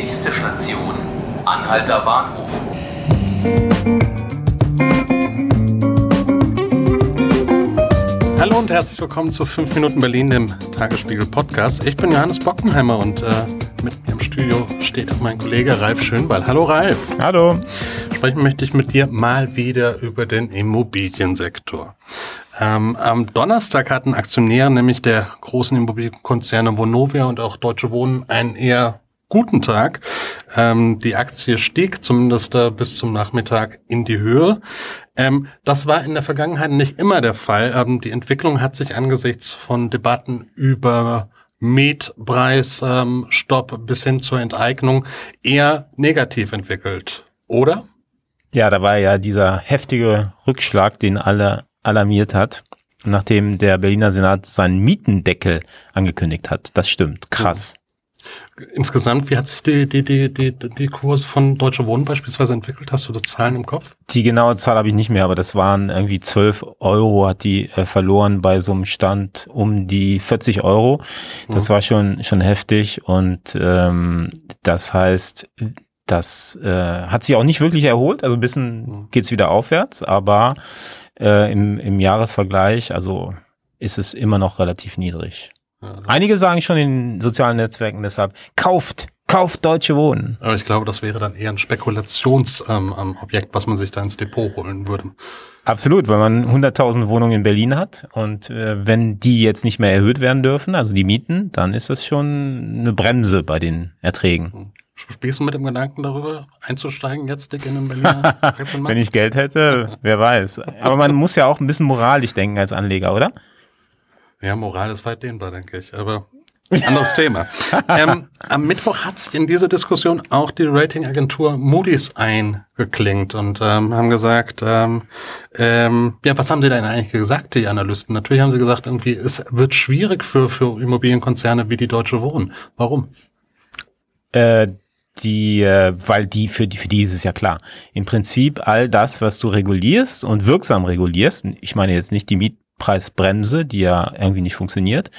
Nächste Station, Anhalter Bahnhof. Hallo und herzlich willkommen zu 5 Minuten Berlin, dem Tagesspiegel Podcast. Ich bin Johannes Bockenheimer und äh, mit mir im Studio steht auch mein Kollege Ralf Schönwall. Hallo Ralf. Hallo. Sprechen möchte ich mit dir mal wieder über den Immobiliensektor. Ähm, am Donnerstag hatten Aktionäre, nämlich der großen Immobilienkonzerne Vonovia und auch Deutsche Wohnen, einen eher guten Tag. Ähm, die Aktie stieg zumindest äh, bis zum Nachmittag in die Höhe. Ähm, das war in der Vergangenheit nicht immer der Fall. Ähm, die Entwicklung hat sich angesichts von Debatten über Mietpreisstopp ähm, bis hin zur Enteignung eher negativ entwickelt, oder? Ja, da war ja dieser heftige Rückschlag, den alle alarmiert hat, nachdem der Berliner Senat seinen Mietendeckel angekündigt hat. Das stimmt. Krass. Insgesamt, wie hat sich die, die, die, die, die Kurse von Deutsche Wohnen beispielsweise entwickelt? Hast du das Zahlen im Kopf? Die genaue Zahl habe ich nicht mehr, aber das waren irgendwie 12 Euro hat die äh, verloren bei so einem Stand um die 40 Euro. Das mhm. war schon, schon heftig und ähm, das heißt, das äh, hat sich auch nicht wirklich erholt. Also ein bisschen mhm. geht's wieder aufwärts, aber äh, im, im Jahresvergleich, also ist es immer noch relativ niedrig. Einige sagen schon in sozialen Netzwerken deshalb, kauft, kauft Deutsche Wohnen. Aber ich glaube, das wäre dann eher ein Spekulationsobjekt, ähm, was man sich da ins Depot holen würde. Absolut, weil man 100.000 Wohnungen in Berlin hat und äh, wenn die jetzt nicht mehr erhöht werden dürfen, also die Mieten, dann ist das schon eine Bremse bei den Erträgen. Hm. Spielst du mit dem Gedanken darüber, einzusteigen jetzt dick in den Berliner Wenn ich Geld hätte, wer weiß. Aber man muss ja auch ein bisschen moralisch denken als Anleger, oder? Ja, Moral ist weit dehnbar, denke ich. Aber anderes Thema. Ähm, am Mittwoch hat sich in diese Diskussion auch die Ratingagentur Moody's eingeklingt und ähm, haben gesagt, ähm, ähm, ja, was haben sie denn eigentlich gesagt, die Analysten? Natürlich haben sie gesagt, irgendwie, es wird schwierig für, für Immobilienkonzerne wie die Deutsche Wohnen. Warum? Äh, die, äh, weil die für die für die ist es ja klar. Im Prinzip all das, was du regulierst und wirksam regulierst, ich meine jetzt nicht die Mietpreisbremse, die ja irgendwie nicht funktioniert,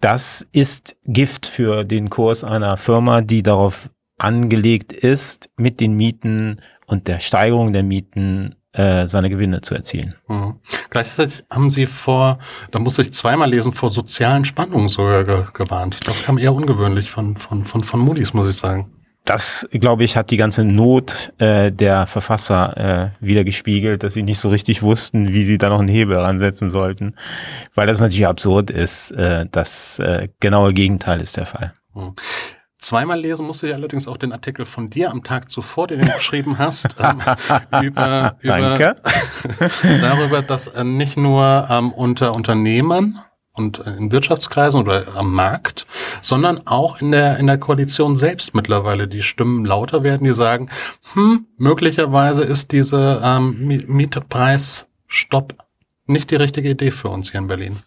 das ist Gift für den Kurs einer Firma, die darauf angelegt ist, mit den Mieten und der Steigerung der Mieten äh, seine Gewinne zu erzielen. Mhm. Gleichzeitig haben Sie vor, da muss ich zweimal lesen, vor sozialen Spannungen sogar ge gewarnt. Das kam eher ungewöhnlich von, von, von, von Moody's, muss ich sagen das, glaube ich, hat die ganze Not äh, der Verfasser äh, wieder gespiegelt, dass sie nicht so richtig wussten, wie sie da noch einen Hebel ransetzen sollten. Weil das natürlich absurd ist. Äh, das äh, genaue Gegenteil ist der Fall. Hm. Zweimal lesen musste ich allerdings auch den Artikel von dir am Tag zuvor, den du geschrieben hast, ähm, über, über darüber, dass äh, nicht nur ähm, unter Unternehmern und äh, in Wirtschaftskreisen oder am Markt, sondern auch in der, in der Koalition selbst mittlerweile die Stimmen lauter werden, die sagen, hm, möglicherweise ist diese ähm, Mietpreisstopp nicht die richtige Idee für uns hier in Berlin.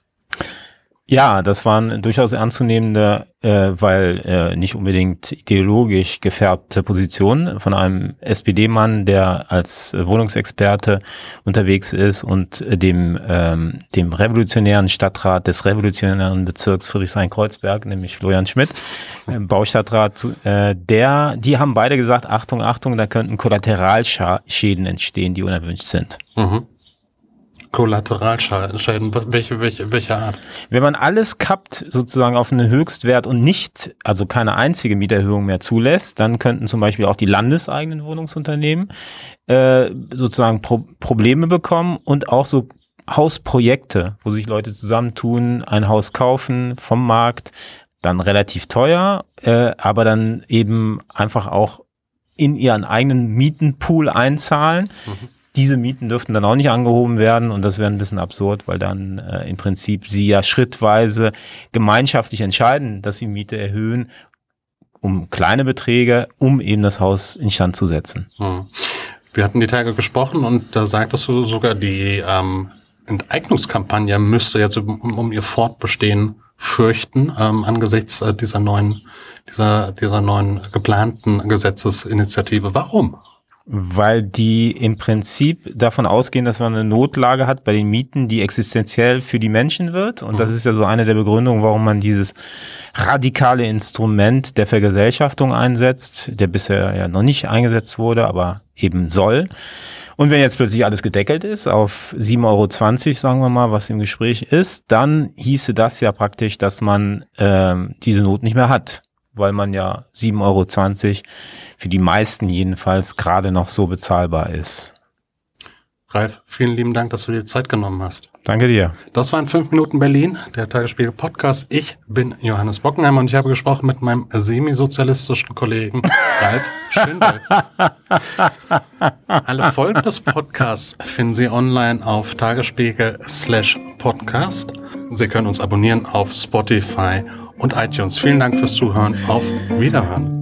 Ja, das waren durchaus ernstzunehmende, äh, weil äh, nicht unbedingt ideologisch gefärbte Positionen von einem SPD-Mann, der als Wohnungsexperte unterwegs ist und dem ähm, dem revolutionären Stadtrat des revolutionären Bezirks Friedrichshain-Kreuzberg, nämlich Florian Schmidt, äh, Baustadtrat, äh, der, die haben beide gesagt, Achtung, Achtung, da könnten Kollateralschäden entstehen, die unerwünscht sind. Mhm. Kollateralschäden, welche, welche, welche Art? Wenn man alles kappt, sozusagen auf einen Höchstwert und nicht, also keine einzige Mieterhöhung mehr zulässt, dann könnten zum Beispiel auch die landeseigenen Wohnungsunternehmen äh, sozusagen Pro Probleme bekommen und auch so Hausprojekte, wo sich Leute zusammentun, ein Haus kaufen vom Markt, dann relativ teuer, äh, aber dann eben einfach auch in ihren eigenen Mietenpool einzahlen. Mhm diese Mieten dürften dann auch nicht angehoben werden und das wäre ein bisschen absurd, weil dann äh, im Prinzip sie ja schrittweise gemeinschaftlich entscheiden, dass sie Miete erhöhen, um kleine Beträge, um eben das Haus instand zu setzen. Hm. Wir hatten die Tage gesprochen und da sagtest du sogar, die ähm, Enteignungskampagne müsste jetzt um, um ihr Fortbestehen fürchten ähm, angesichts äh, dieser neuen, dieser, dieser neuen geplanten Gesetzesinitiative. Warum? Weil die im Prinzip davon ausgehen, dass man eine Notlage hat bei den Mieten, die existenziell für die Menschen wird. Und das mhm. ist ja so eine der Begründungen, warum man dieses radikale Instrument der Vergesellschaftung einsetzt, der bisher ja noch nicht eingesetzt wurde, aber eben soll. Und wenn jetzt plötzlich alles gedeckelt ist auf 7,20 Euro, sagen wir mal, was im Gespräch ist, dann hieße das ja praktisch, dass man ähm, diese Not nicht mehr hat weil man ja 7,20 Euro für die meisten jedenfalls gerade noch so bezahlbar ist. Ralf, vielen lieben Dank, dass du dir Zeit genommen hast. Danke dir. Das war in 5 Minuten Berlin, der Tagesspiegel Podcast. Ich bin Johannes Bockenheimer und ich habe gesprochen mit meinem semisozialistischen Kollegen Ralf Schindel. Alle Folgen des Podcasts finden Sie online auf tagesspiegel slash podcast. Sie können uns abonnieren auf Spotify und iTunes. Vielen Dank fürs Zuhören. Auf Wiederhören.